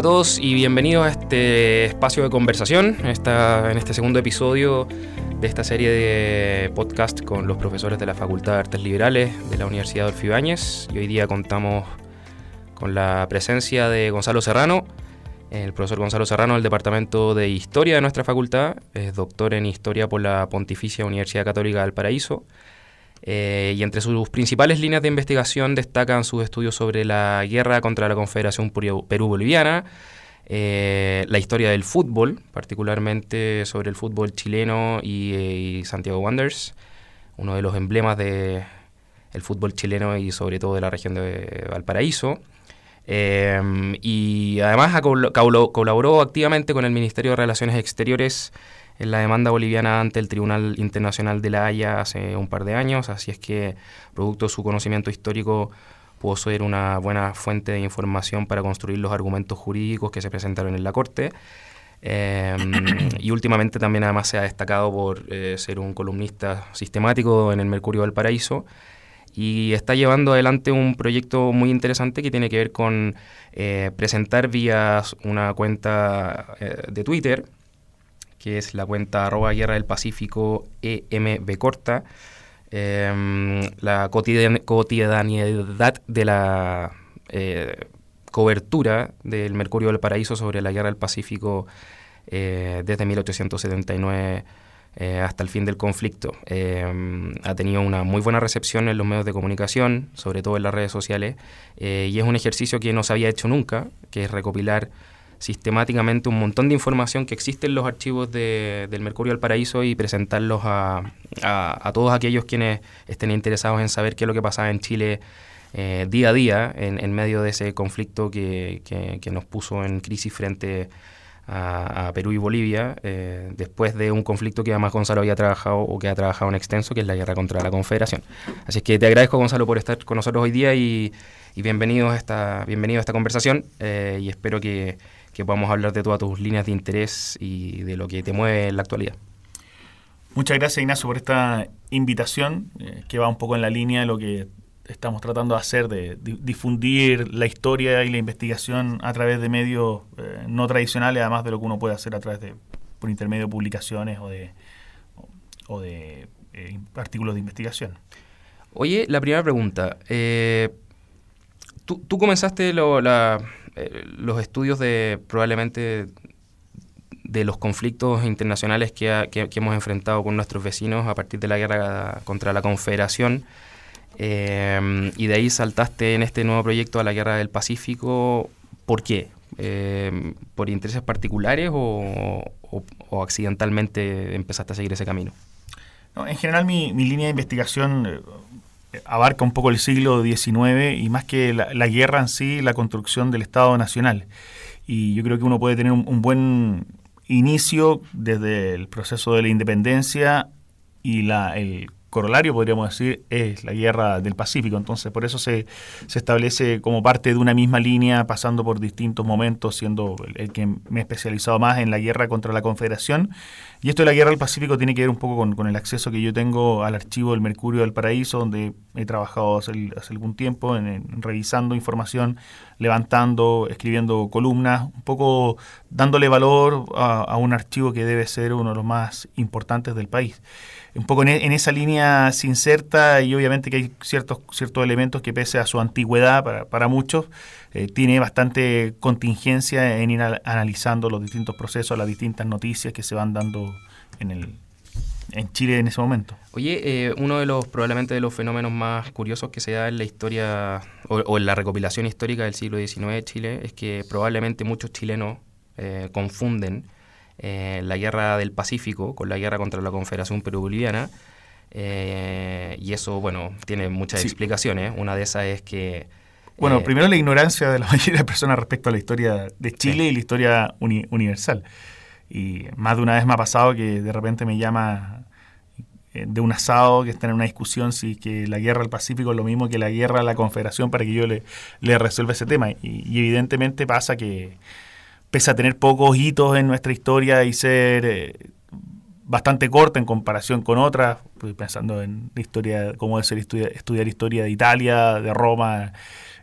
Hola a todos y bienvenidos a este espacio de conversación, esta, en este segundo episodio de esta serie de podcast con los profesores de la Facultad de Artes Liberales de la Universidad Adolfo Ibáñez. Y hoy día contamos con la presencia de Gonzalo Serrano, el profesor Gonzalo Serrano del Departamento de Historia de nuestra facultad, es doctor en Historia por la Pontificia Universidad Católica del Paraíso. Eh, y entre sus principales líneas de investigación destacan sus estudios sobre la guerra contra la Confederación Perú-Boliviana, eh, la historia del fútbol, particularmente sobre el fútbol chileno y, Santiago Wanderers, uno de los emblemas del fútbol chileno y sobre todo de la región de Valparaíso. Eh, y además colaboró activamente con el Ministerio de Relaciones Exteriores en la demanda boliviana ante el Tribunal Internacional de la Haya hace un par de años, así es que, producto de su conocimiento histórico, pudo ser una buena fuente de información para construir los argumentos jurídicos que se presentaron en la Corte. Em, y últimamente también además se ha destacado por eh, ser un columnista sistemático en el Mercurio del Paraíso y está llevando adelante un proyecto muy interesante que tiene que ver con eh, presentar vía una cuenta eh, de Twitter que es la cuenta arroba guerra del Pacífico EMB corta, em, la cotidianidad de la eh, cobertura del Mercurio del Paraíso sobre la guerra del Pacífico eh, desde 1879 eh, hasta el fin del conflicto. Em, ha tenido una muy buena recepción en los medios de comunicación, sobre todo en las redes sociales, y es un ejercicio que no se había hecho nunca, que es recopilar sistemáticamente un montón de información que existe en los archivos de, del Mercurio del Paraíso y presentarlos a, a, todos aquellos quienes estén interesados en saber qué es lo que pasaba en Chile eh, día a día en, en, medio de ese conflicto que, que, nos puso en crisis frente a, Perú y Bolivia, eh, después de un conflicto que además Gonzalo había trabajado o que ha trabajado en extenso, que es la guerra contra la Confederación. Así que te agradezco, Gonzalo, por estar con nosotros hoy día y, y bienvenido, a esta, bienvenido a esta conversación eh, y espero que que podamos hablar de todas tus líneas de interés y de lo que te mueve en la actualidad. Muchas gracias Ignacio por esta invitación eh, que va un poco en la línea de lo que estamos tratando de hacer, de, difundir la historia y la investigación a través de medios eh, no tradicionales, además de lo que uno puede hacer a través de por intermedio de publicaciones o de, o de eh, artículos de investigación. Oye, la primera pregunta. tú, tú, comenzaste lo, la, eh, los estudios de probablemente de los conflictos internacionales que, hemos enfrentado con nuestros vecinos a partir de la guerra contra la Confederación. Eh, y de ahí saltaste en este nuevo proyecto a la Guerra del Pacífico. ¿Por qué? Eh, ¿Por intereses particulares o, accidentalmente empezaste a seguir ese camino? en general mi, línea de investigación abarca un poco el siglo XIX y más que la, guerra en sí, la construcción del Estado Nacional. Y yo creo que uno puede tener un, buen inicio desde el proceso de la independencia y la, el corolario, podríamos decir, es la guerra del Pacífico. Entonces, por eso se, se establece como parte de una misma línea, pasando por distintos momentos, siendo el, que me he especializado más en la guerra contra la Confederación. Y esto de la guerra del Pacífico tiene que ver un poco con, el acceso que yo tengo al archivo del Mercurio del Paraíso, donde he trabajado hace, algún tiempo en, revisando información, levantando, escribiendo columnas, un poco dándole valor a, un archivo que debe ser uno de los más importantes del país. Un poco e, en, esa línea se inserta y obviamente que hay ciertos, ciertos elementos que pese a su antigüedad para, para muchos, eh, tiene bastante contingencia en ir analizando los distintos procesos, las distintas noticias que se van dando en el, en Chile en ese momento. Oye, eh, uno de los probablemente de los fenómenos más curiosos que se da en la historia o, en la recopilación histórica del siglo XIX de Chile es que probablemente muchos chilenos eh, confunden eh, la guerra del Pacífico con la guerra contra la Confederación Perú-Boliviana. Y eso, bueno, tiene muchas explicaciones. Una de esas es que... Bueno, eh, primero la ignorancia de la mayoría de personas respecto a la historia de Chile y la historia universal. Y más de una vez me ha pasado que de repente me llama de un asado que está en una discusión si que la guerra del Pacífico es lo mismo que la guerra de la Confederación para que yo le, le resuelva ese tema. y evidentemente pasa que pese a tener pocos hitos en nuestra historia y ser eh, bastante corta en comparación con otras, pues, pensando en la historia, cómo debe ser estudiar, historia de Italia, de Roma,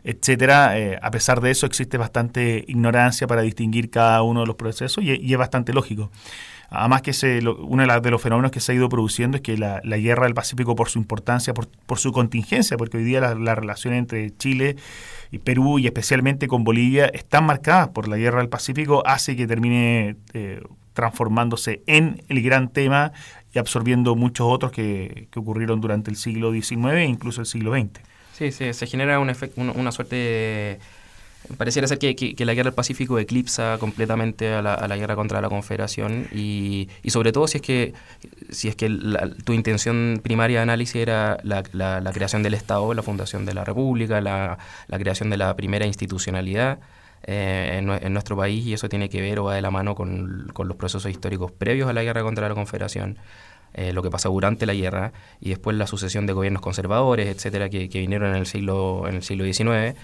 etcétera. Eh, a pesar de eso, existe bastante ignorancia para distinguir cada uno de los procesos y, es bastante lógico. Además que se, uno de, los fenómenos que se ha ido produciendo es que la, guerra del Pacífico, por su importancia, por, su contingencia, porque hoy día la, la relación entre Chile y Perú y especialmente con Bolivia están marcadas por la guerra del Pacífico, hace que termine eh, transformándose en el gran tema y absorbiendo muchos otros que, ocurrieron durante el siglo XIX e incluso el siglo XX. Sí, sí se genera un una suerte de Pareciera ser que, la guerra del Pacífico eclipsa completamente a la, guerra contra la Confederación y, sobre todo si es que, si es que tu intención primaria de análisis era la, creación del Estado, la fundación de la República, la, creación de la primera institucionalidad eh, en, nuestro país y eso tiene que ver o va de la mano con, los procesos históricos previos a la guerra contra la Confederación. Eh, lo que pasó durante la guerra y después la sucesión de gobiernos conservadores, etcétera, que, vinieron en el siglo en el siglo XIX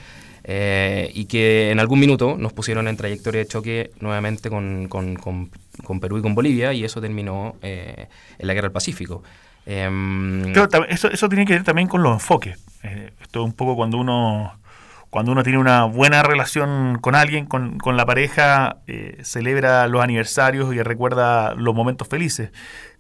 eh, y que en algún minuto nos pusieron en trayectoria de choque nuevamente con, con, con, Perú y con Bolivia y eso terminó eh, en la Guerra del Pacífico. Em, eso, eso tiene que ver también con los enfoques. Eh, esto es un poco cuando uno cuando uno tiene una buena relación con alguien, con, con la pareja, celebra los aniversarios y recuerda los momentos felices.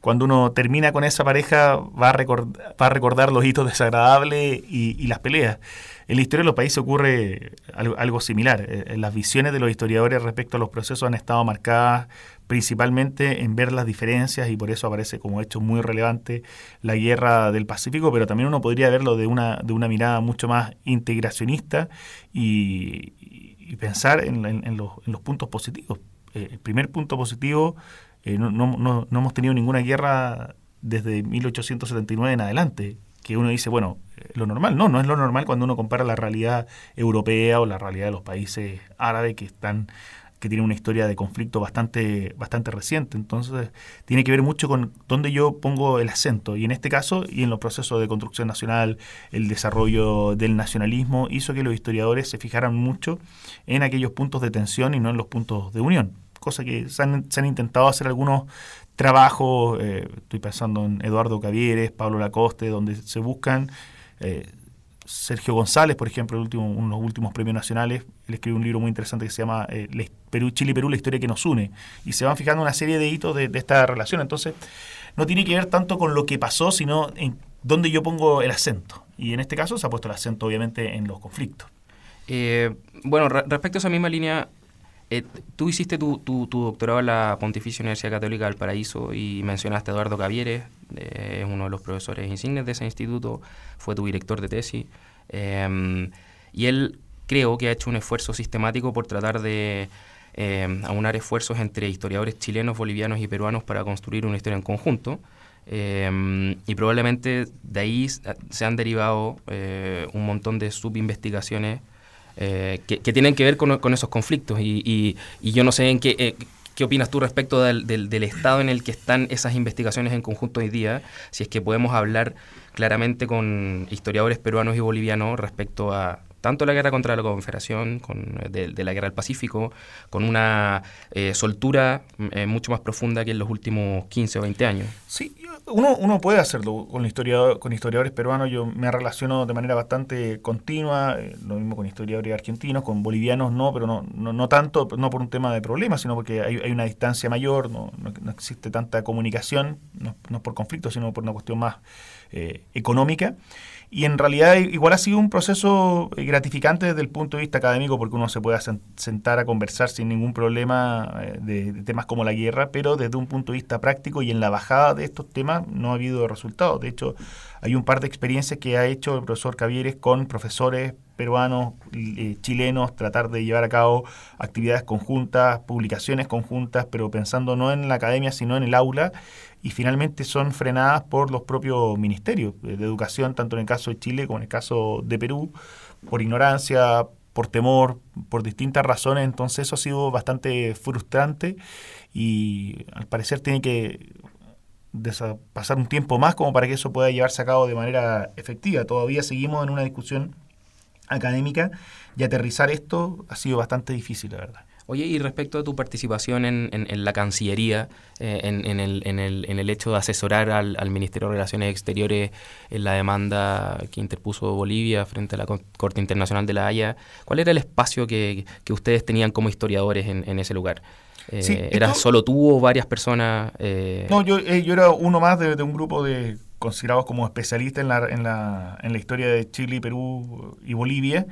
Cuando uno termina con esa pareja, va a, va a recordar los hitos desagradables y, y las peleas. En la historia de los países ocurre algo, similar. Eh, las visiones de los historiadores respecto a los procesos han estado marcadas principalmente en ver las diferencias y por eso aparece como hecho muy relevante la guerra del Pacífico, pero también uno podría verlo de una, de una mirada mucho más integracionista y, pensar en, los, puntos positivos. Eh, el primer punto positivo, eh, no, no, no hemos tenido ninguna guerra desde 1879 en adelante que uno dice, bueno, eh, lo normal. No, no es lo normal cuando uno compara la realidad europea o la realidad de los países árabes que están que tienen una historia de conflicto bastante, bastante reciente. Entonces, tiene que ver mucho con dónde yo pongo el acento. Y en este caso, y en los procesos de construcción nacional, el desarrollo del nacionalismo, hizo que los historiadores se fijaran mucho en aquellos puntos de tensión y no en los puntos de unión. Cosa que se han, se han intentado hacer algunos trabajo, eh, estoy pensando en Eduardo Cavieres, Pablo Lacoste, donde se buscan, eh, Sergio González, por ejemplo, el último, uno de los últimos premios nacionales, él escribió un libro muy interesante que se llama eh, Chile y Perú, la historia que nos une, y se van fijando una serie de hitos de, esta relación, entonces no tiene que ver tanto con lo que pasó, sino en dónde yo pongo el acento, y en este caso se ha puesto el acento obviamente en los conflictos. bueno, respecto a esa misma línea, eh, tú hiciste tu, tu, doctorado en la Pontificia Universidad Católica del Paraíso y mencionaste a Eduardo Cavieres, eh, es uno de los profesores insignes de ese instituto, fue tu director de tesis. Em, y él creo que ha hecho un esfuerzo sistemático por tratar de em, aunar esfuerzos entre historiadores chilenos, bolivianos y peruanos para construir una historia en conjunto. Em, y probablemente de ahí se han derivado eh, un montón de subinvestigaciones eh, que, tienen que ver con, esos conflictos. Y, yo no sé en qué, eh, qué opinas tú respecto del, del, estado en el que están esas investigaciones en conjunto hoy día, si es que podemos hablar claramente con historiadores peruanos y bolivianos respecto a tanto la guerra contra la Confederación, con, de, la guerra del Pacífico, con una eh, soltura eh, mucho más profunda que en los últimos 15 o 20 años. Sí, uno, uno puede hacerlo con, historiador, con historiadores peruanos. Yo me relaciono de manera bastante continua, eh, lo mismo con historiadores argentinos, con bolivianos no, pero no, no, tanto, no por un tema de problemas, sino porque hay, hay una distancia mayor, no, no, existe tanta comunicación, no, no por conflicto, sino por una cuestión más económica. Y en realidad igual ha sido un proceso eh, gratificante desde el punto de vista académico porque uno se puede sentar a conversar sin ningún problema eh, de, temas como la guerra, pero desde un punto de vista práctico y en la bajada de estos temas no ha habido resultados. De hecho, hay un par de experiencias que ha hecho el profesor Cavieres con profesores peruanos, eh, chilenos, tratar de llevar a cabo actividades conjuntas, publicaciones conjuntas, pero pensando no en la academia, sino en el aula y finalmente son frenadas por los propios ministerios de educación, tanto en el caso de Chile como en el caso de Perú, por ignorancia, por temor, por distintas razones. Entonces eso ha sido bastante frustrante y al parecer tiene que pasar un tiempo más como para que eso pueda llevarse a cabo de manera efectiva. Todavía seguimos en una discusión académica y aterrizar esto ha sido bastante difícil, la verdad. Oye, y respecto a tu participación en, en, la Cancillería, eh, en, en, el, en, el, en el hecho de asesorar al, al, Ministerio de Relaciones Exteriores en la demanda que interpuso Bolivia frente a la Corte Internacional de la Haya, ¿cuál era el espacio que, que ustedes tenían como historiadores en, ese lugar? Eh, ¿Era solo tú o varias personas? Eh? No, yo, yo era uno más de, de un grupo de considerados como especialistas en la, en, la, en la historia de Chile, Perú y Bolivia.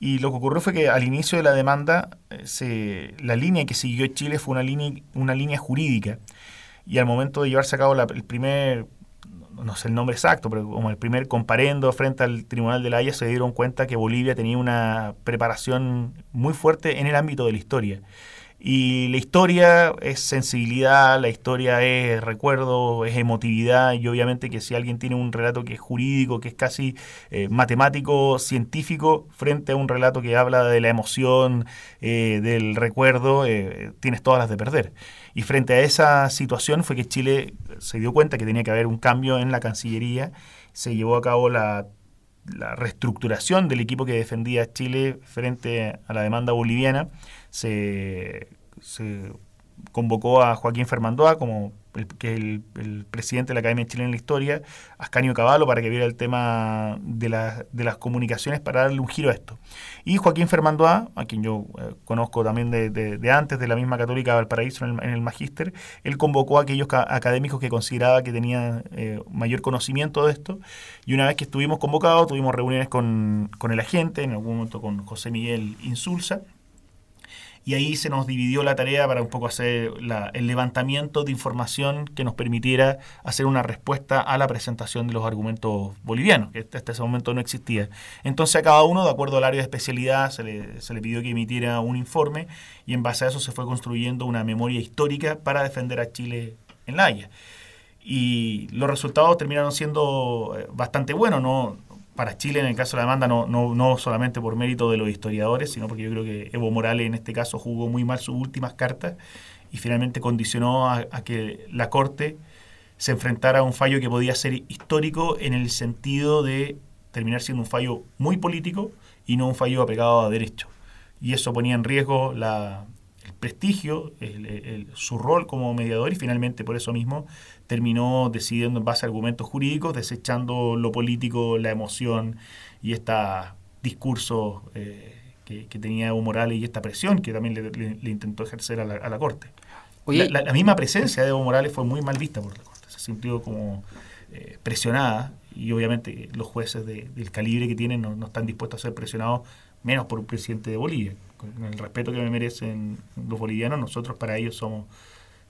Y lo que ocurrió fue que al inicio de la demanda, eh, se, la línea que siguió Chile fue una línea, una línea jurídica. Y al momento de llevarse a cabo el primer, no sé el nombre exacto, pero como el primer comparendo frente al Tribunal de la Haya, se dieron cuenta que Bolivia tenía una preparación muy fuerte en el ámbito de la historia. Y la historia es sensibilidad, la historia es recuerdo, es emotividad. Y obviamente que si alguien tiene un relato que es jurídico, que es casi eh, matemático, científico, frente a un relato que habla de la emoción, eh, del recuerdo, eh, tienes todas las de perder. Y frente a esa situación fue que Chile se dio cuenta que tenía que haber un cambio en la Cancillería, se llevó a cabo la la reestructuración del equipo que defendía Chile frente a la demanda boliviana se, convocó a Joaquín Fermandoa como el, que el, presidente de la Academia Chilena de la Historia, Ascanio Caballo, para que viera el tema de, de, las comunicaciones para darle un giro a esto. Y Joaquín Fermandoa, a quien yo eh, conozco también de, de, antes, de la misma Católica Valparaíso en el, en el Magíster, él convocó a aquellos académicos que consideraba que tenían eh, mayor conocimiento de esto. Y una vez que estuvimos convocados, tuvimos reuniones con, con el agente, en algún momento con José Miguel Insulza y ahí se nos dividió la tarea para un poco hacer el levantamiento de información que nos permitiera hacer una respuesta a la presentación de los argumentos bolivianos, que hasta ese momento no existía. Entonces a cada uno, de acuerdo al área de especialidad, se le, se le pidió que emitiera un informe y en base a eso se fue construyendo una memoria histórica para defender a Chile en la Haya. Y los resultados terminaron siendo eh, bastante buenos, no, para Chile en el caso de la demanda, no, no, no solamente por mérito de los historiadores, sino porque yo creo que Evo Morales en este caso jugó muy mal sus últimas cartas y finalmente condicionó a, que la Corte se enfrentara a un fallo que podía ser histórico en el sentido de terminar siendo un fallo muy político y no un fallo apegado a derecho. Y eso ponía en riesgo el prestigio, su rol como mediador y finalmente por eso mismo terminó decidiendo en base a argumentos jurídicos, desechando lo político, la emoción y este discurso eh, que, tenía Evo Morales y esta presión que también le, intentó ejercer a la, Corte. la, misma presencia de Evo Morales fue muy mal vista por la Corte, se sintió como eh, presionada y obviamente los jueces del calibre que tienen no, están dispuestos a ser presionados menos por un presidente de Bolivia. Con el respeto que me merecen los bolivianos, nosotros para ellos somos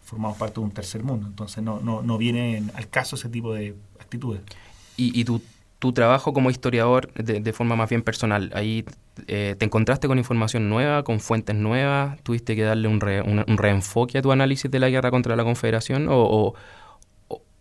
formamos parte de un tercer mundo. Entonces no, no, no viene al caso ese tipo de actitudes. Y, y tu, tu, trabajo como historiador de, forma más bien personal, ahí eh, te encontraste con información nueva, con fuentes nuevas, tuviste que darle un, un, reenfoque a tu análisis de la guerra contra la Confederación o, o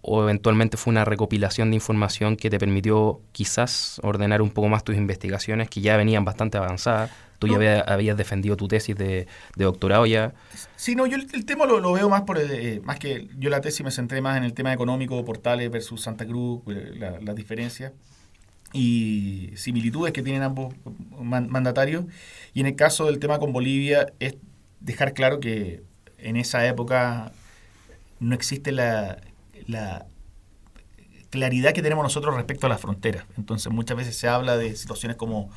eventualmente fue una recopilación de información que te permitió quizás ordenar un poco más tus investigaciones que ya venían bastante avanzadas Tú ya habías, defendido tu tesis de, doctorado ya. Sí, no, yo el, tema lo, veo más por eh, más que yo la tesis me centré más en el tema económico, Portales versus Santa Cruz, eh, las la diferencias y similitudes que tienen ambos mandatarios. Y en el caso del tema con Bolivia es dejar claro que en esa época no existe la, la claridad que tenemos nosotros respecto a las fronteras. Entonces muchas veces se habla de situaciones como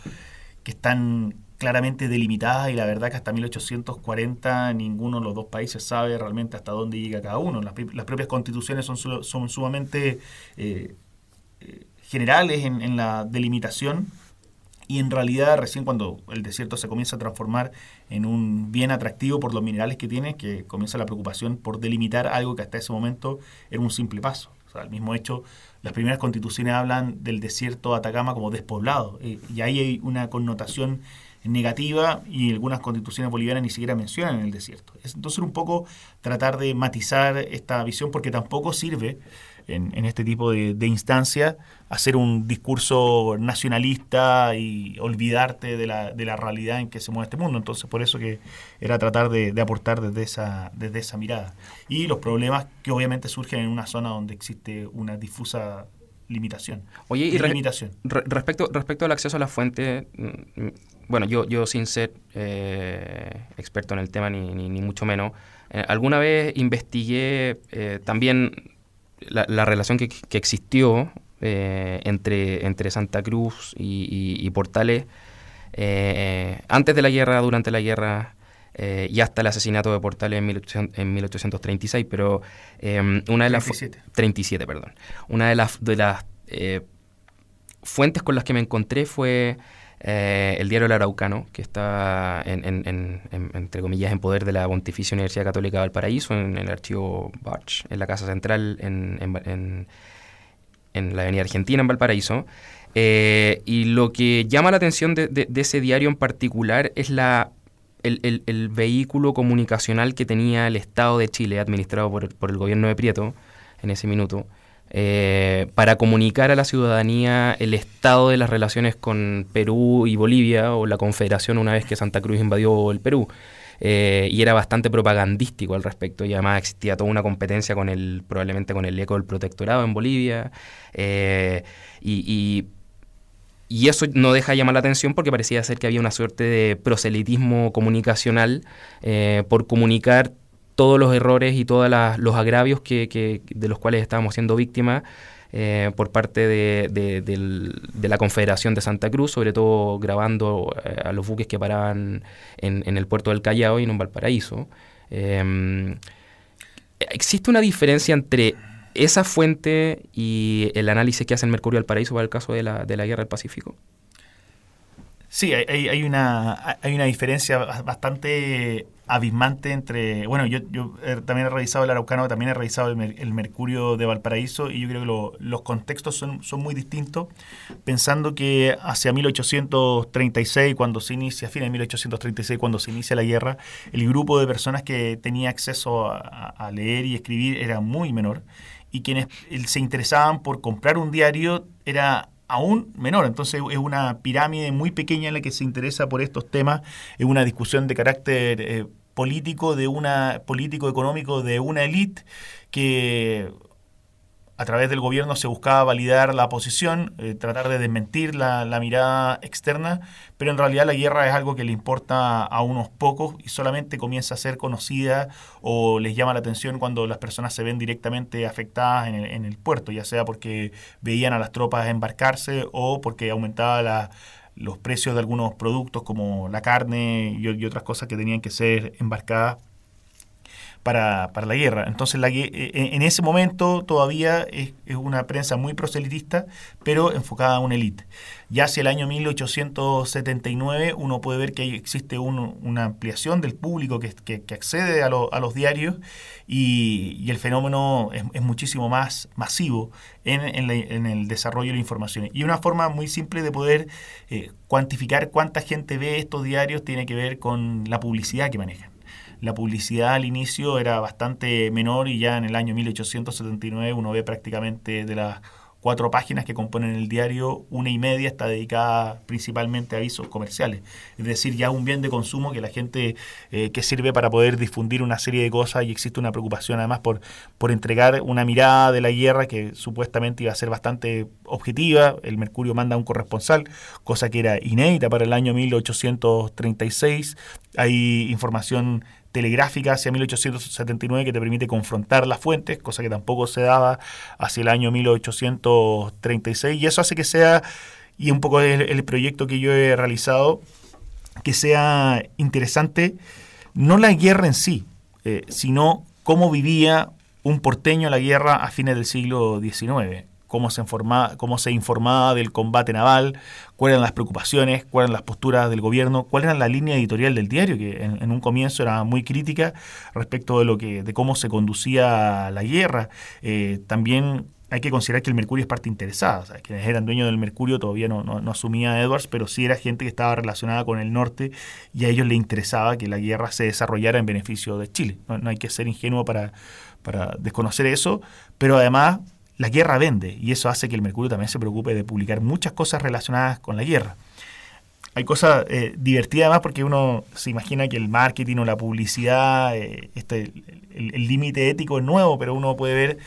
que están claramente delimitada y la verdad que hasta 1840 ninguno de los dos países sabe realmente hasta dónde llega cada uno. Las, propias constituciones son, son sumamente eh, eh, generales en, la delimitación y en realidad recién cuando el desierto se comienza a transformar en un bien atractivo por los minerales que tiene, que comienza la preocupación por delimitar algo que hasta ese momento era un simple paso. O sea, al mismo hecho, las primeras constituciones hablan del desierto de Atacama como despoblado eh, y ahí hay una connotación negativa y algunas constituciones bolivianas ni siquiera mencionan el desierto. Entonces un poco tratar de matizar esta visión porque tampoco sirve en, este tipo de, de instancias hacer un discurso nacionalista y olvidarte de la, de la, realidad en que se mueve este mundo. Entonces por eso que era tratar de, aportar desde esa, desde esa mirada. Y los problemas que obviamente surgen en una zona donde existe una difusa limitación. Oye, y respecto, respecto al acceso a la fuente, mm, bueno, yo, yo sin ser eh, experto en el tema, ni, ni, mucho menos, eh, alguna vez investigué eh, también la, relación que, existió entre, entre Santa Cruz y, Portales antes de la guerra, durante la guerra. y hasta el asesinato de Portales en, 1836, pero una de las 37. perdón. Una de las de las fuentes con las que me encontré fue eh, el diario El Araucano, que está, en, entre comillas, en poder de la Pontificia Universidad Católica de Valparaíso, en, el archivo Bach, en la Casa Central, en, la Avenida Argentina, en Valparaíso. Eh, y lo que llama la atención de, ese diario en particular es la el, vehículo comunicacional que tenía el Estado de Chile, administrado por, por el gobierno de Prieto en ese minuto, eh, para comunicar a la ciudadanía el estado de las relaciones con Perú y Bolivia o la Confederación una vez que Santa Cruz invadió el Perú. Eh, y era bastante propagandístico al respecto y además existía toda una competencia con el probablemente con el eco del protectorado en Bolivia eh, y, y, eso no deja de llamar la atención porque parecía ser que había una suerte de proselitismo comunicacional por comunicar todos los errores y todos los agravios que, de los cuales estábamos siendo víctimas eh, por parte de, la Confederación de Santa Cruz, sobre todo grabando eh, a los buques que paraban en, el puerto del Callao y en Valparaíso. Em, ¿Existe una diferencia entre esa fuente y el análisis que hace el Mercurio del Paraíso para el caso de la, Guerra del Pacífico? Sí, hay, una, hay una diferencia bastante abismante entre, bueno, yo, yo también he revisado el Araucano, también he revisado el, Mercurio de Valparaíso y yo creo que los contextos son, son muy distintos, pensando que hacia 1836, cuando se inicia, a fines de 1836, cuando se inicia la guerra, el grupo de personas que tenía acceso a, leer y escribir era muy menor y quienes se interesaban por comprar un diario era aún menor. Entonces es una pirámide muy pequeña en la que se interesa por estos temas. Es una discusión de carácter eh, político de una político económico de una élite que a través del gobierno se buscaba validar la posición, eh, tratar de desmentir la, mirada externa, pero en realidad la guerra es algo que le importa a unos pocos y solamente comienza a ser conocida o les llama la atención cuando las personas se ven directamente afectadas en el, en el puerto, ya sea porque veían a las tropas embarcarse o porque aumentaba los precios de algunos productos como la carne y, otras cosas que tenían que ser embarcadas para, para la guerra. Entonces, la, eh, en ese momento todavía es, una prensa muy proselitista, pero enfocada a una élite. Ya hacia el año 1879 uno puede ver que existe una ampliación del público que, que, accede a, a, los diarios y, el fenómeno es, muchísimo más masivo en, en, el desarrollo de la información. Y una forma muy simple de poder eh, cuantificar cuánta gente ve estos diarios tiene que ver con la publicidad que manejan la publicidad al inicio era bastante menor y ya en el año 1879 uno ve prácticamente de las cuatro páginas que componen el diario, una y media está dedicada principalmente a avisos comerciales. Es decir, ya un bien de consumo que la gente eh, que sirve para poder difundir una serie de cosas y existe una preocupación además por, por entregar una mirada de la guerra que supuestamente iba a ser bastante objetiva. El Mercurio manda un corresponsal, cosa que era inédita para el año 1836. Hay información telegráfica hacia 1879 que te permite confrontar las fuentes, cosa que tampoco se daba hacia el año 1836. Y eso hace que sea, y un poco el, proyecto que yo he realizado, que sea interesante no la guerra en sí, eh, sino cómo vivía un porteño la guerra a fines del siglo XIX cómo se, informaba, cómo se informaba del combate naval, cuáles eran las preocupaciones, cuáles eran las posturas del gobierno, cuál era la línea editorial del diario, que en, un comienzo era muy crítica respecto de, lo que, de cómo se conducía la guerra. Eh, también hay que considerar que el Mercurio es parte interesada. quienes eran dueños del Mercurio todavía no, no, asumía Edwards, pero sí era gente que estaba relacionada con el norte y a ellos les interesaba que la guerra se desarrollara en beneficio de Chile. No, hay que ser ingenuo para, para desconocer eso, pero además la guerra vende y eso hace que el Mercurio también se preocupe de publicar muchas cosas relacionadas con la guerra. Hay cosas eh, divertidas además porque uno se imagina que el marketing o la publicidad, eh, este, el límite ético es nuevo, pero uno puede ver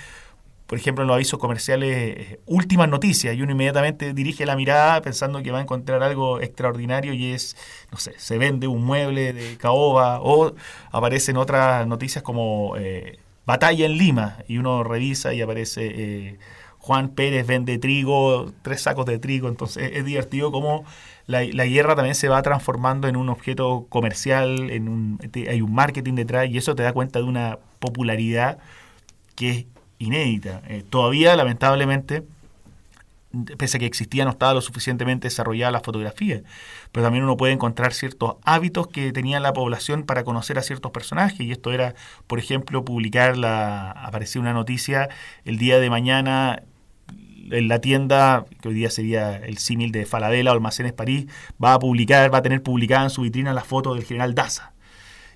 por ejemplo, en los avisos comerciales, eh, últimas noticias, y uno inmediatamente dirige la mirada pensando que va a encontrar algo extraordinario y es, no sé, se vende un mueble de caoba o aparecen otras noticias como batalla en Lima y uno revisa y aparece eh, Juan Pérez vende trigo, tres sacos de trigo, entonces es divertido cómo la, la, guerra también se va transformando en un objeto comercial, en un, hay un marketing detrás y eso te da cuenta de una popularidad que es inédita. Eh, todavía, lamentablemente, pese a que existía, no estaba lo suficientemente desarrollada la fotografía. Pero también uno puede encontrar ciertos hábitos que tenía la población para conocer a ciertos personajes. Y esto era, por ejemplo, publicar la. aparecía una noticia el día de mañana en la tienda, que hoy día sería el símil de Falabella o Almacenes París, va a publicar, va a tener publicada en su vitrina la foto del general Daza.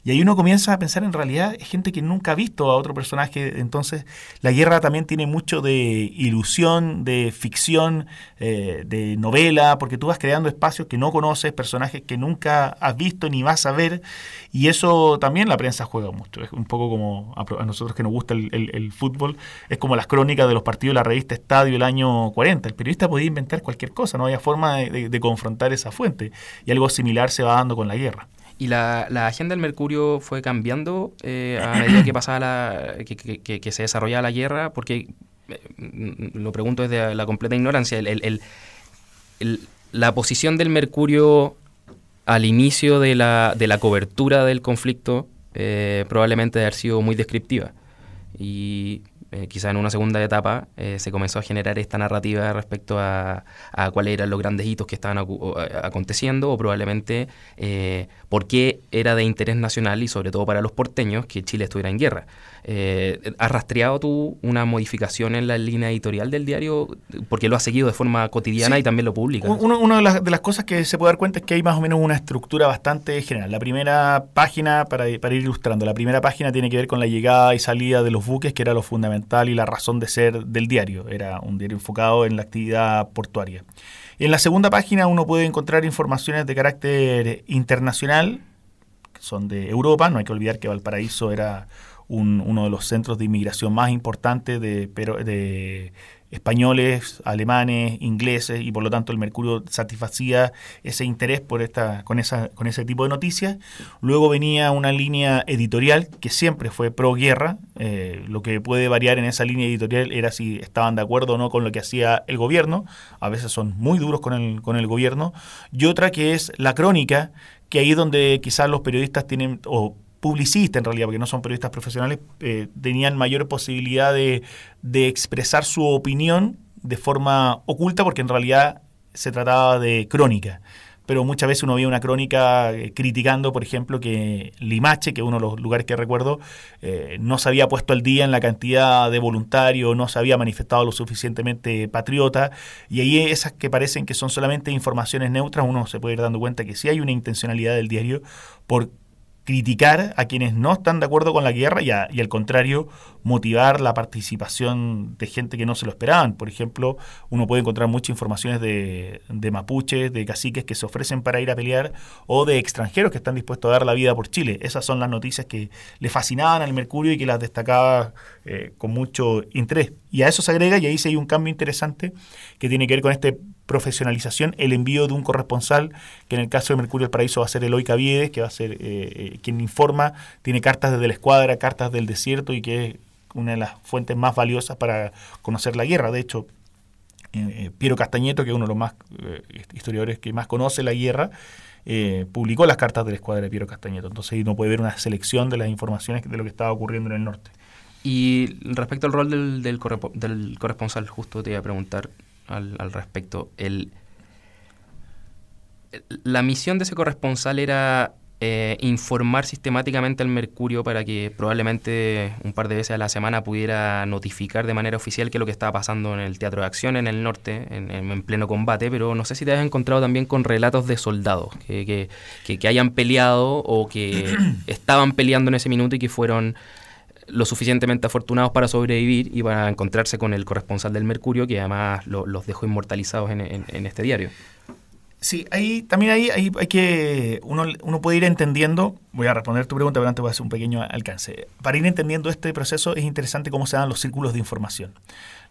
Y ahí uno comienza a pensar en realidad es gente que nunca ha visto a otro personaje. Entonces la guerra también tiene mucho de ilusión, de ficción, eh, de novela, porque tú vas creando espacios que no conoces, personajes que nunca has visto ni vas a ver. Y eso también la prensa juega mucho. Es un poco como a, nosotros que nos gusta el, fútbol, es como las crónicas de los partidos de la revista Estadio el año 40. El periodista podía inventar cualquier cosa, no había forma de confrontar esa fuente. Y algo similar se va dando con la guerra. Y la, agenda del Mercurio fue cambiando eh, a medida que pasaba la, que, se desarrollaba la guerra, porque eh, lo pregunto desde la completa ignorancia. El, la posición del Mercurio al inicio de la, de la cobertura del conflicto eh, probablemente debe haber sido muy descriptiva. Y eh, quizá en una segunda etapa, eh, se comenzó a generar esta narrativa respecto a, cuáles eran los grandes hitos que estaban aconteciendo o probablemente eh, por qué era de interés nacional y sobre todo para los porteños que Chile estuviera en guerra. Eh, ¿Has rastreado tú una modificación en la línea editorial del diario? Porque lo has seguido de forma cotidiana y también lo publica. Una, de, las, cosas que se puede dar cuenta es que hay más o menos una estructura bastante general. La primera página, para, ir ilustrando, la primera página tiene que ver con la llegada y salida de los buques, que era lo fundamental y la razón de ser del diario. Era un diario enfocado en la actividad portuaria. En la segunda página uno puede encontrar informaciones de carácter internacional, que son de Europa. No hay que olvidar que Valparaíso era uno de los centros de inmigración más importantes de, de españoles, alemanes, ingleses y por lo tanto el Mercurio satisfacía ese interés por esta con esa con ese tipo de noticias. Luego venía una línea editorial que siempre fue pro guerra. Eh, lo que puede variar en esa línea editorial era si estaban de acuerdo o no con lo que hacía el gobierno. A veces son muy duros con el con el gobierno. Y otra que es la crónica, que ahí es donde quizás los periodistas tienen o publicistas en realidad, porque no son periodistas profesionales, eh, tenían mayor posibilidad de, expresar su opinión de forma oculta, porque en realidad se trataba de crónica. Pero muchas veces uno veía una crónica eh, criticando, por ejemplo, que Limache, que es uno de los lugares que recuerdo, eh, no se había puesto al día en la cantidad de voluntarios, no se había manifestado lo suficientemente patriota, y ahí esas que parecen que son solamente informaciones neutras, uno se puede ir dando cuenta que sí hay una intencionalidad del diario por criticar a quienes no están de acuerdo con la guerra y, al contrario, motivar la participación de gente que no se lo esperaban. Por ejemplo, uno puede encontrar muchas informaciones de, de mapuches, de caciques que se ofrecen para ir a pelear o de extranjeros que están dispuestos a dar la vida por Chile. Esas son las noticias que le fascinaban al Mercurio y que las destacaba eh, con mucho interés. Y a eso se agrega, y ahí sí hay un cambio interesante que tiene que ver con esta profesionalización, el envío de un corresponsal, que en el caso de Mercurio del Paraíso va a ser Eloy Caviedes, que va a ser eh, eh, quien informa, tiene cartas desde la escuadra, cartas del desierto y que es una de las fuentes más valiosas para conocer la guerra. De hecho, Piero Castañeto, que es uno de los más historiadores que más conoce la guerra, publicó las cartas de la escuadra de Piero Castañeto. Entonces ahí uno puede ver una selección de las informaciones de lo que estaba ocurriendo en el norte. Y respecto al rol del, del, corresponsal, justo te iba a preguntar al, al respecto. El, la misión de ese corresponsal era eh, informar sistemáticamente al Mercurio para que probablemente un par de veces a la semana pudiera notificar de manera oficial qué es lo que estaba pasando en el teatro de acción en el norte, en, pleno combate, pero no sé si te has encontrado también con relatos de soldados que, que, que hayan peleado o que estaban peleando en ese minuto y que fueron lo suficientemente afortunados para sobrevivir y para encontrarse con el corresponsal del Mercurio, que además los dejó inmortalizados en, este diario. Sí, ahí también ahí, hay que uno, uno puede ir entendiendo, voy a responder tu pregunta, pero antes voy a hacer un pequeño alcance. Para ir entendiendo este proceso es interesante cómo se dan los círculos de información.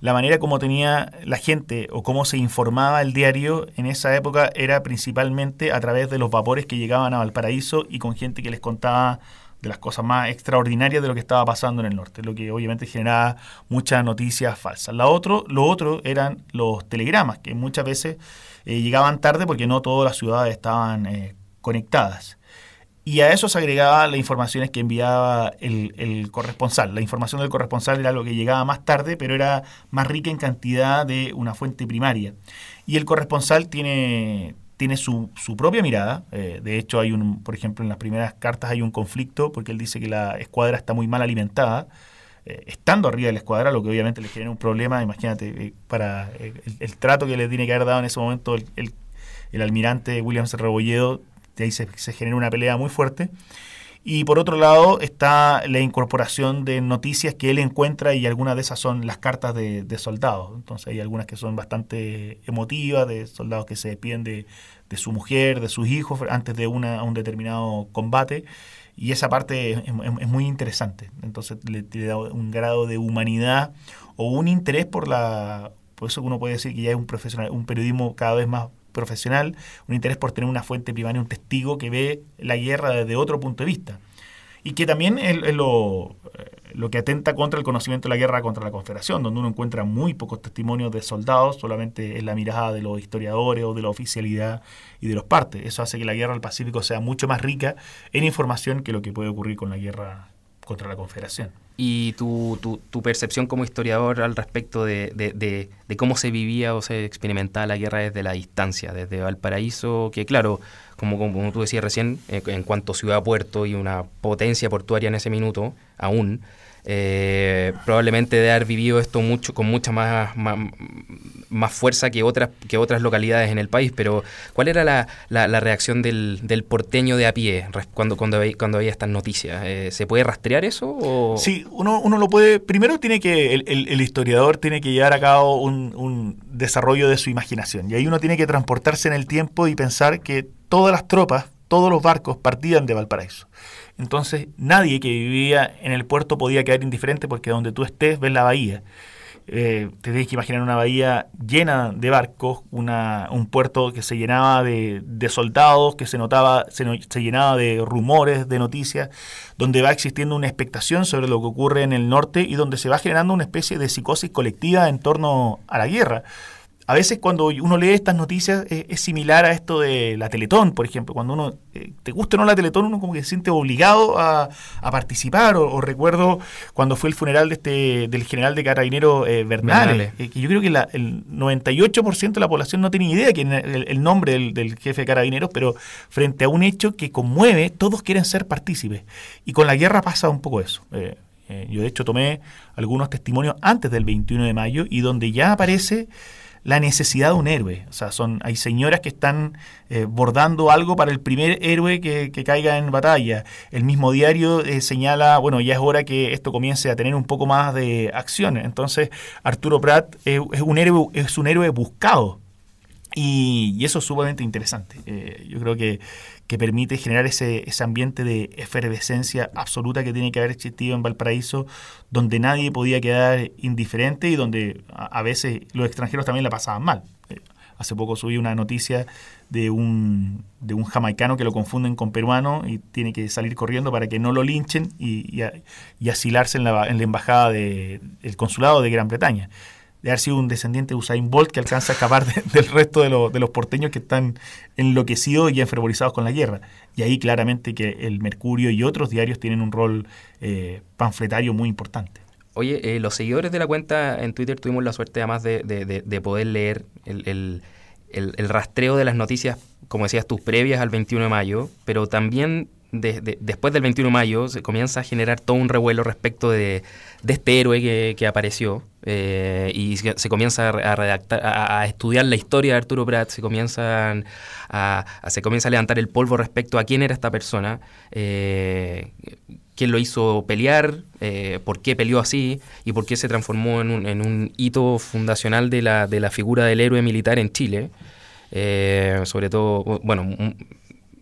La manera como tenía la gente o cómo se informaba el diario en esa época era principalmente a través de los vapores que llegaban a Valparaíso y con gente que les contaba de las cosas más extraordinarias de lo que estaba pasando en el norte, lo que obviamente generaba muchas noticias falsas. La otro, lo otro eran los telegramas, que muchas veces eh, llegaban tarde porque no todas las ciudades estaban eh, conectadas. Y a eso se agregaba las informaciones que enviaba el, el, corresponsal. La información del corresponsal era lo que llegaba más tarde, pero era más rica en cantidad de una fuente primaria. Y el corresponsal tiene, tiene su, su propia mirada. Eh, de hecho, hay un, por ejemplo, en las primeras cartas hay un conflicto porque él dice que la escuadra está muy mal alimentada. Eh, estando arriba de la escuadra, lo que obviamente le genera un problema, imagínate, eh, para el, trato que le tiene que haber dado en ese momento el, el, almirante Williams Rebolledo, de ahí se, se genera una pelea muy fuerte. Y por otro lado está la incorporación de noticias que él encuentra y algunas de esas son las cartas de, soldados. Entonces hay algunas que son bastante emotivas, de soldados que se despiden de, su mujer, de sus hijos antes de una, un determinado combate. Y esa parte es, muy interesante. Entonces le, le, da un grado de humanidad o un interés por la... Por eso uno puede decir que ya es un profesional, un periodismo cada vez más profesional, un interés por tener una fuente primaria, un testigo que ve la guerra desde otro punto de vista. Y que también es, lo, eh, lo, que atenta contra el conocimiento de la guerra contra la Confederación, donde uno encuentra muy pocos testimonios de soldados, solamente es la mirada de los historiadores o de la oficialidad y de los partes. Eso hace que la guerra del Pacífico sea mucho más rica en información que lo que puede ocurrir con la guerra contra la Confederación y tu, tu, tu, percepción como historiador al respecto de, de, de, cómo se vivía o se experimentaba la guerra desde la distancia, desde Valparaíso, que claro, como, como tú decías recién, eh, en cuanto ciudad-puerto y una potencia portuaria en ese minuto, aún, eh, probablemente de haber vivido esto mucho con mucha más, más, fuerza que otras que otras localidades en el país. Pero ¿cuál era la, la, reacción del, del, porteño de a pie cuando cuando, cuando había estas noticias? Eh, ¿Se puede rastrear eso? O? Sí, uno, uno lo puede. Primero tiene que el, el, historiador tiene que llevar a cabo un, un desarrollo de su imaginación y ahí uno tiene que transportarse en el tiempo y pensar que todas las tropas, todos los barcos partían de Valparaíso. Entonces nadie que vivía en el puerto podía quedar indiferente porque donde tú estés ves la bahía. Eh, te tienes que imaginar una bahía llena de barcos, una, un puerto que se llenaba de, soldados, que se notaba, se, se, llenaba de rumores, de noticias, donde va existiendo una expectación sobre lo que ocurre en el norte y donde se va generando una especie de psicosis colectiva en torno a la guerra a veces cuando uno lee estas noticias es, similar a esto de la Teletón, por ejemplo. Cuando uno, eh, te gusta o no la Teletón, uno como que se siente obligado a, participar. O, recuerdo cuando fue el funeral de este, del general de carabinero eh, Bernales, eh, que yo creo que el 98% de la población no tiene idea quién el, el nombre del, jefe de carabineros, pero frente a un hecho que conmueve, todos quieren ser partícipes. Y con la guerra pasa un poco eso. yo de hecho tomé algunos testimonios antes del 21 de mayo y donde ya aparece la necesidad de un héroe. O sea, son, hay señoras que están eh, bordando algo para el primer héroe que, caiga en batalla. El mismo diario eh, señala, bueno, ya es hora que esto comience a tener un poco más de acción. Entonces, Arturo Prat es, un, héroe, es un héroe buscado. Y, eso es sumamente interesante. Eh, yo creo que que permite generar ese, ese ambiente de efervescencia absoluta que tiene que haber existido en Valparaíso, donde nadie podía quedar indiferente y donde a, veces los extranjeros también la pasaban mal. Eh, hace poco subí una noticia de un, de un jamaicano que lo confunden con peruano y tiene que salir corriendo para que no lo linchen y, y, asilarse en la, en la embajada del consulado de Gran Bretaña de haber sido un descendiente de Usain Bolt que alcanza a escapar del resto de, los porteños que están enloquecidos y enfervorizados con la guerra. Y ahí claramente que el Mercurio y otros diarios tienen un rol eh, panfletario muy importante. Oye, eh, los seguidores de la cuenta en Twitter tuvimos la suerte además de, de, poder leer el, el, rastreo de las noticias, como decías tú, previas al 21 de mayo, pero también después del 21 de mayo se comienza a generar todo un revuelo respecto de, este héroe que, apareció eh, y se, comienza a redactar, a, estudiar la historia de Arturo Prat, se comienzan a, se comienza a levantar el polvo respecto a quién era esta persona, eh, quién lo hizo pelear, eh, por qué peleó así y por qué se transformó en un, en un hito fundacional de la, de la figura del héroe militar en Chile. sobre todo, bueno,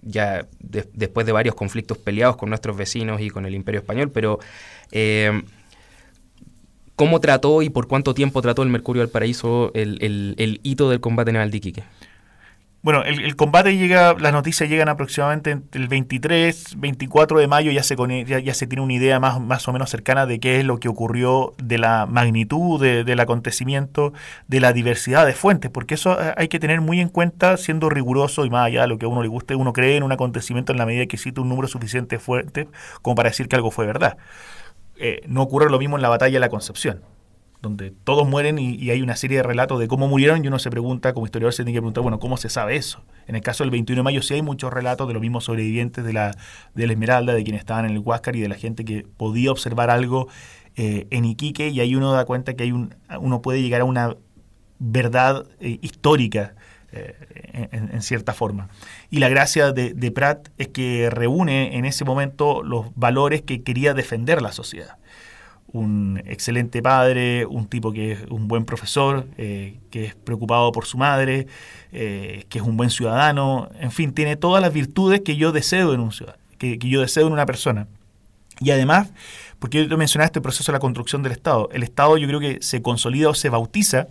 ya después de varios conflictos peleados con nuestros vecinos y con el imperio español, pero ¿cómo trató y por cuánto tiempo trató el Mercurio del Paraíso el, el hito del combate naval de Iquique? Bueno, el, combate llega, las noticias llegan aproximadamente el 23, 24 de mayo, ya se, ya, se tiene una idea más, más o menos cercana de qué es lo que ocurrió, de la magnitud del acontecimiento, de la diversidad de fuentes, porque eso eh, hay que tener muy en cuenta siendo riguroso y más allá de lo que a uno le guste, uno cree en un acontecimiento en la medida que existe un número suficiente de fuentes como para decir que algo fue verdad. Eh, no ocurre lo mismo en la batalla de la Concepción donde todos mueren y, hay una serie de relatos de cómo murieron y uno se pregunta, como historiador se tiene que preguntar, bueno, ¿cómo se sabe eso? En el caso del 21 de mayo sí hay muchos relatos de los mismos sobrevivientes de la, de Esmeralda, de quienes estaban en el Huáscar y de la gente que podía observar algo eh, en Iquique y ahí uno da cuenta que hay un, uno puede llegar a una verdad eh, histórica eh, en, cierta forma. Y la gracia de, de Pratt es que reúne en ese momento los valores que quería defender la sociedad un excelente padre, un tipo que es un buen profesor, eh, que es preocupado por su madre, eh, que es un buen ciudadano, en fin, tiene todas las virtudes que yo deseo en un ciudadano, que, yo deseo en una persona. Y además, porque yo mencionaste el proceso de la construcción del Estado, el Estado yo creo que se consolida o se bautiza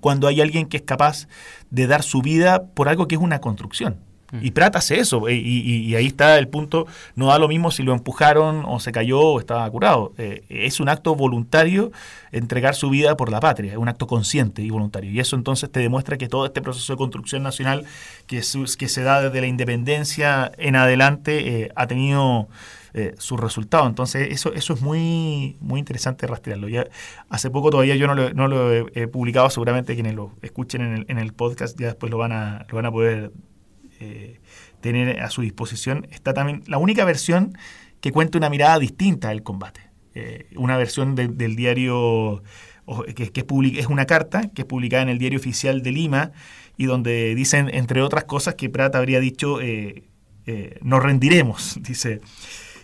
cuando hay alguien que es capaz de dar su vida por algo que es una construcción. Y Prat eso, eh, y, ahí está el punto, no da lo mismo si lo empujaron o se cayó o estaba curado. Eh, es un acto voluntario entregar su vida por la patria, es un acto consciente y voluntario. Y eso entonces te demuestra que todo este proceso de construcción nacional que, que se da desde la independencia en adelante eh, ha tenido su resultado. Entonces eso, eso es muy, muy interesante rastrearlo. Ya hace poco todavía yo no lo, no lo he, publicado, seguramente quienes lo escuchen en el, en el podcast ya después lo van a, lo van a poder eh, tener a su disposición. Está también la única versión que cuenta una mirada distinta del combate. Eh, una versión del diario que, es, es una carta que es publicada en el diario oficial de Lima y donde dicen, entre otras cosas, que Prat habría dicho, eh, nos rendiremos, dice,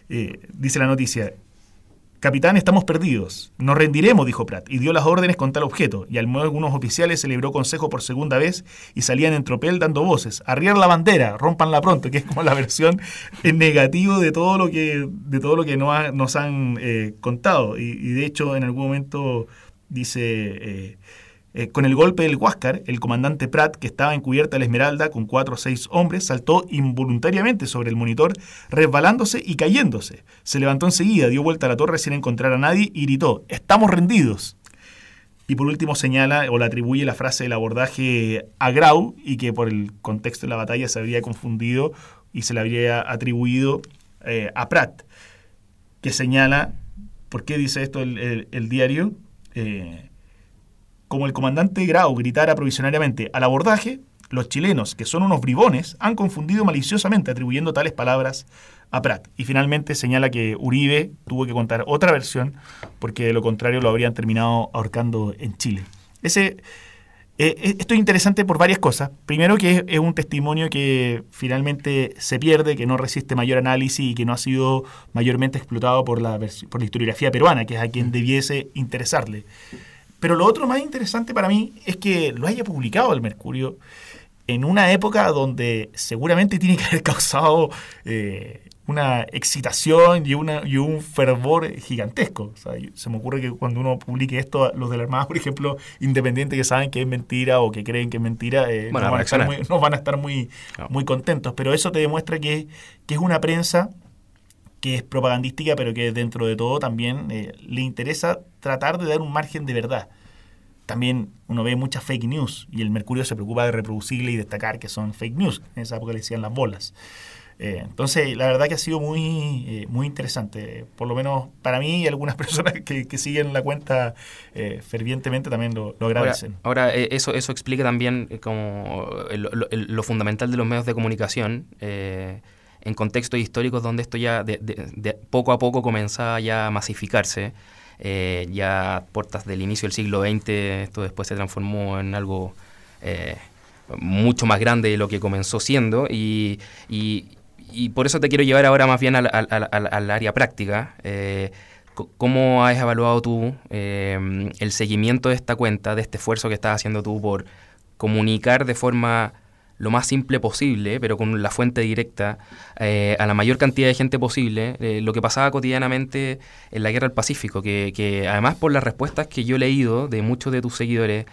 dice la noticia. Capitán, estamos perdidos. Nos rendiremos, dijo Pratt, y dio las órdenes con tal objeto, y al modo algunos oficiales celebró consejo por segunda vez y salían en tropel dando voces. Arriar la bandera, rompanla pronto, que es como la versión en negativo de todo lo que, de todo lo que nos han eh, contado. Y, de hecho, en algún momento dice... Eh, eh, con el golpe del Huáscar, el comandante Pratt, que estaba encubierta la Esmeralda con cuatro o seis hombres, saltó involuntariamente sobre el monitor, resbalándose y cayéndose. Se levantó enseguida, dio vuelta a la torre sin encontrar a nadie y gritó, ¡Estamos rendidos! Y por último señala o le atribuye la frase del abordaje a Grau y que por el contexto de la batalla se habría confundido y se le habría atribuido eh, a Pratt, que señala, ¿por qué dice esto el, diario? Eh, como el comandante Grau gritara provisionariamente al abordaje, los chilenos, que son unos bribones, han confundido maliciosamente atribuyendo tales palabras a Prat. Y finalmente señala que Uribe tuvo que contar otra versión porque de lo contrario lo habrían terminado ahorcando en Chile. Ese, eh, eh, esto es interesante por varias cosas. Primero que es, un testimonio que finalmente se pierde, que no resiste mayor análisis y que no ha sido mayormente explotado por la, por la historiografía peruana, que es a quien debiese interesarle. Pero lo otro más interesante para mí es que lo haya publicado el Mercurio en una época donde seguramente tiene que haber causado eh, una excitación y, una, y un fervor gigantesco. se me ocurre que cuando uno publique esto, los de la Armada, por ejemplo, independientes que saben que es mentira o que creen que es mentira, eh, no, van a estar muy, muy, contentos. Pero eso te demuestra que, que es una prensa que es propagandística, pero que dentro de todo también eh, le interesa tratar de dar un margen de verdad. También uno ve muchas fake news y el Mercurio se preocupa de reproducirle y destacar que son fake news. En esa época le decían las bolas. Eh, entonces, la verdad que ha sido muy, eh, muy interesante. Por lo menos para mí y algunas personas que, siguen la cuenta fervientemente también lo, agradecen. Ahora, eso, eso explica también como lo, fundamental de los medios de comunicación en contextos históricos donde esto ya de, poco a poco comenzaba ya a masificarse. Eh, ya puertas del inicio del siglo XX, esto después se transformó en algo eh, mucho más grande de lo que comenzó siendo y, por eso te quiero llevar ahora más bien al, área práctica. Eh, ¿Cómo has evaluado tú el seguimiento de esta cuenta, de este esfuerzo que estás haciendo tú por comunicar de forma lo más simple posible, pero con la fuente directa, eh, a la mayor cantidad de gente posible, eh, lo que pasaba cotidianamente en la guerra del Pacífico, que, además por las respuestas que yo he leído de muchos de tus seguidores,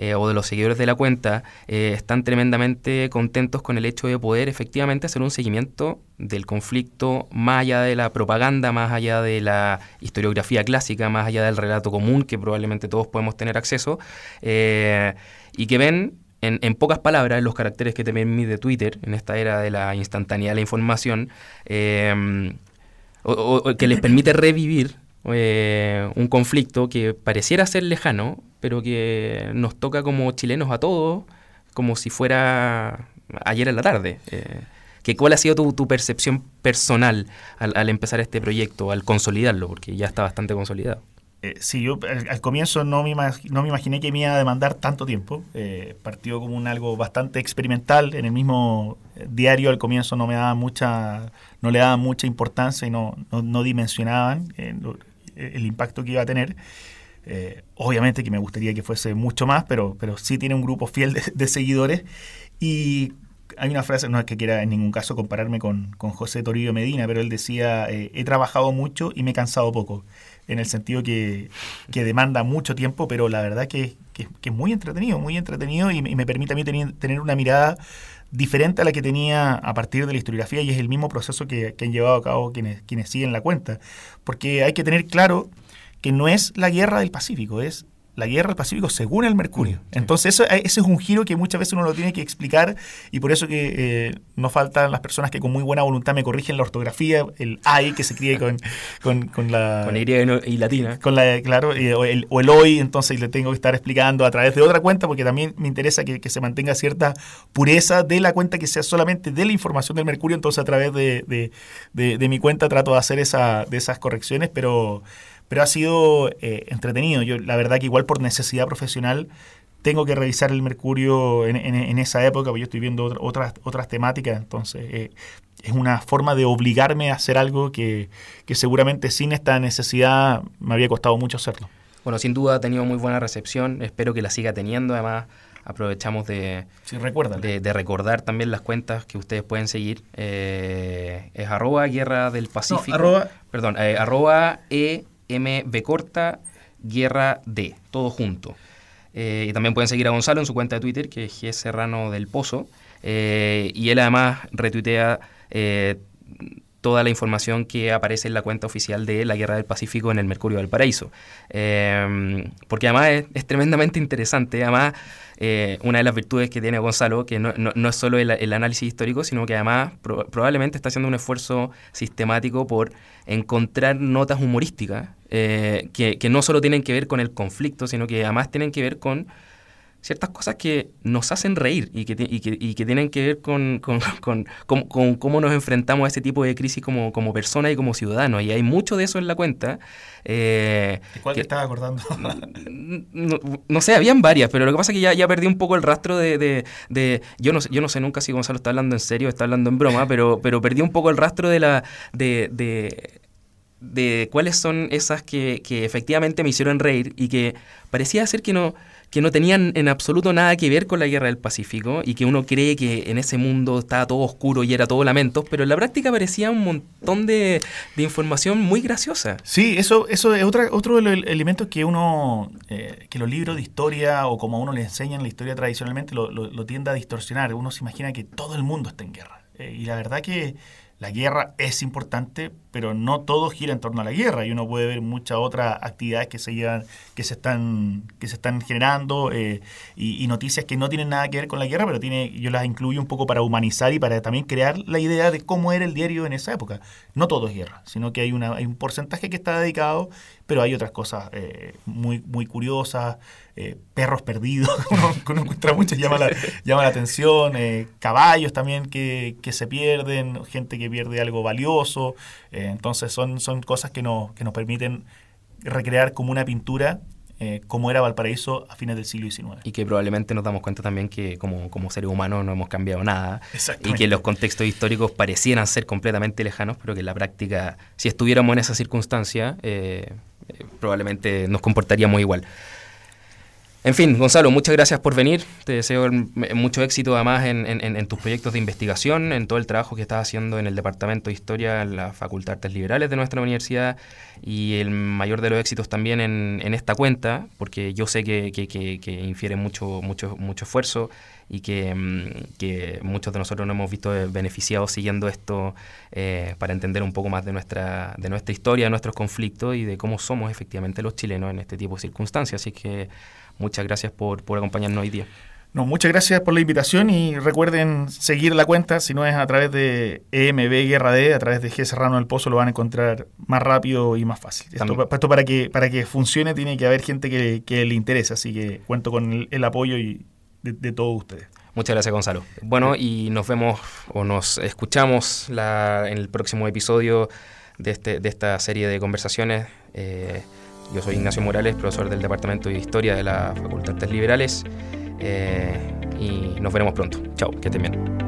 eh, o de los seguidores de la cuenta están tremendamente contentos con el hecho de poder efectivamente hacer un seguimiento del conflicto más allá de la propaganda, más allá de la historiografía clásica, más allá del relato común que probablemente todos podemos tener acceso, y que ven en, pocas palabras, los caracteres que te permite Twitter en esta era de la instantaneidad de la información, em, que les permite revivir eh, un conflicto que pareciera ser lejano, pero que nos toca como chilenos a todos, como si fuera ayer en la tarde. Eh, que ¿Cuál ha sido tu, percepción personal al, al empezar este proyecto, al consolidarlo? Porque ya está bastante consolidado. Eh, sí, yo al, comienzo no me, no me imaginé que me iba a demandar tanto tiempo. Eh, partió como un algo bastante experimental. En el mismo eh, diario al comienzo no me daba mucha, no le daban mucha importancia y no, no, dimensionaban el impacto que iba a tener. obviamente que me gustaría que fuese mucho más, pero, pero sí tiene un grupo fiel de, seguidores. Y hay una frase, no es que quiera en ningún caso compararme con, con José Torillo Medina, pero él decía, he trabajado mucho y me he cansado poco en el sentido que, demanda mucho tiempo, pero la verdad que, que, es muy entretenido, muy entretenido y, me permite a mí tener, una mirada diferente a la que tenía a partir de la historiografía y es el mismo proceso que, han llevado a cabo quienes, quienes siguen la cuenta. Porque hay que tener claro que no es la guerra del Pacífico, es la guerra del Pacífico según el Mercurio. Entonces, eso, eh, ese es un giro que muchas veces uno lo tiene que explicar y por eso que eh, no faltan las personas que con muy buena voluntad me corrigen la ortografía, el AI que se críe con, con, la... Con Y y latina. Con la, claro, o, el, o, el, hoy, entonces le tengo que estar explicando a través de otra cuenta porque también me interesa que, se mantenga cierta pureza de la cuenta que sea solamente de la información del Mercurio, entonces a través de, de, de mi cuenta trato de hacer esa, de esas correcciones, pero pero ha sido eh, entretenido. Yo, la verdad que igual por necesidad profesional tengo que revisar el Mercurio en, esa época, porque yo estoy viendo otras, otras temáticas, entonces eh, es una forma de obligarme a hacer algo que, seguramente sin esta necesidad me había costado mucho hacerlo. Bueno, sin duda ha tenido muy buena recepción, espero que la siga teniendo, además aprovechamos de, de, recordar también las cuentas que ustedes pueden seguir. Eh, es arroba guerra del Pacífico. Perdón, arroba e MB corta, Guerra D, todo junto. Eh, y también pueden seguir a Gonzalo en su cuenta de Twitter, que es G. Serrano del Pozo. Eh, y él además retuitea eh, toda la información que aparece en la cuenta oficial de la Guerra del Pacífico en el Mercurio del Paraíso. porque además es, tremendamente interesante. Además, una de las virtudes que tiene Gonzalo, que no, no, es solo el, análisis histórico, sino que además probablemente está haciendo un esfuerzo sistemático por encontrar notas humorísticas eh, que, no solo tienen que ver con el conflicto, sino que además tienen que ver con ciertas cosas que nos hacen reír y que, y que, y que tienen que ver con, con, con, cómo nos enfrentamos a ese tipo de crisis como, como personas y como ciudadanos. Y hay mucho de eso en la cuenta. Eh, ¿De cuál te estaba acordando? no, sé, habían varias, pero lo que pasa es que ya, ya perdí un poco el rastro de... de, yo, no, yo no sé nunca si Gonzalo está hablando en serio o está hablando en broma, pero, pero perdí un poco el rastro de la... de, de de cuáles son esas que, que, efectivamente me hicieron reír y que parecía ser que no, que no tenían en absoluto nada que ver con la guerra del Pacífico y que uno cree que en ese mundo estaba todo oscuro y era todo lamentos, pero en la práctica parecía un montón de, información muy graciosa. Sí, eso, eso es otra, otro de los elementos que uno, eh, que los libros de historia o como a uno le enseñan la historia tradicionalmente lo, lo, tiende a distorsionar. Uno se imagina que todo el mundo está en guerra. Eh, y la verdad que la guerra es importante, pero no todo gira en torno a la guerra y uno puede ver muchas otras actividades que se llevan, que se están, que se están generando eh, y, noticias que no tienen nada que ver con la guerra, pero tiene, yo las incluyo un poco para humanizar y para también crear la idea de cómo era el diario en esa época. No todo es guerra, sino que hay, una, hay un porcentaje que está dedicado, pero hay otras cosas eh, muy, muy curiosas. Eh, perros perdidos, que uno encuentra muchos, llama la, llama la atención, caballos también que, se pierden, gente que pierde algo valioso. Eh, entonces son, son cosas que, nos, que nos permiten recrear como una pintura como era Valparaíso a fines del siglo XIX. Y que probablemente nos damos cuenta también que como, como seres humanos no hemos cambiado nada y que los contextos históricos parecieran ser completamente lejanos, pero que en la práctica, si estuviéramos en esa circunstancia, probablemente nos comportaríamos igual. En fin, Gonzalo, muchas gracias por venir. Te deseo mucho éxito además en, tus proyectos de investigación, en todo el trabajo que estás haciendo en el Departamento de Historia en la Facultad de Artes Liberales de nuestra universidad y el mayor de los éxitos también en, esta cuenta, porque yo sé que, infiere mucho, mucho, mucho esfuerzo y mm, que, muchos de nosotros nos hemos visto beneficiados siguiendo esto eh, para entender un poco más de nuestra, de nuestra historia, nuestros conflictos y de cómo somos efectivamente los chilenos en este tipo de circunstancias. Así que Muchas gracias por, acompañarnos hoy día. No, muchas gracias por la invitación y recuerden seguir la cuenta, si no es a través de EMB Guerra D, a través de G Serrano del Pozo lo van a encontrar más rápido y más fácil. Esto, esto, para que para que funcione tiene que haber gente que, le interese, así que cuento con el, apoyo y de, todos ustedes. Muchas gracias Gonzalo. Bueno, y nos vemos o nos escuchamos en el próximo episodio de, este, de esta serie de conversaciones. Eh, yo soy Ignacio Morales, profesor del Departamento de Historia de la Facultad de Liberales eh, y nos veremos pronto. Chao, que estén bien.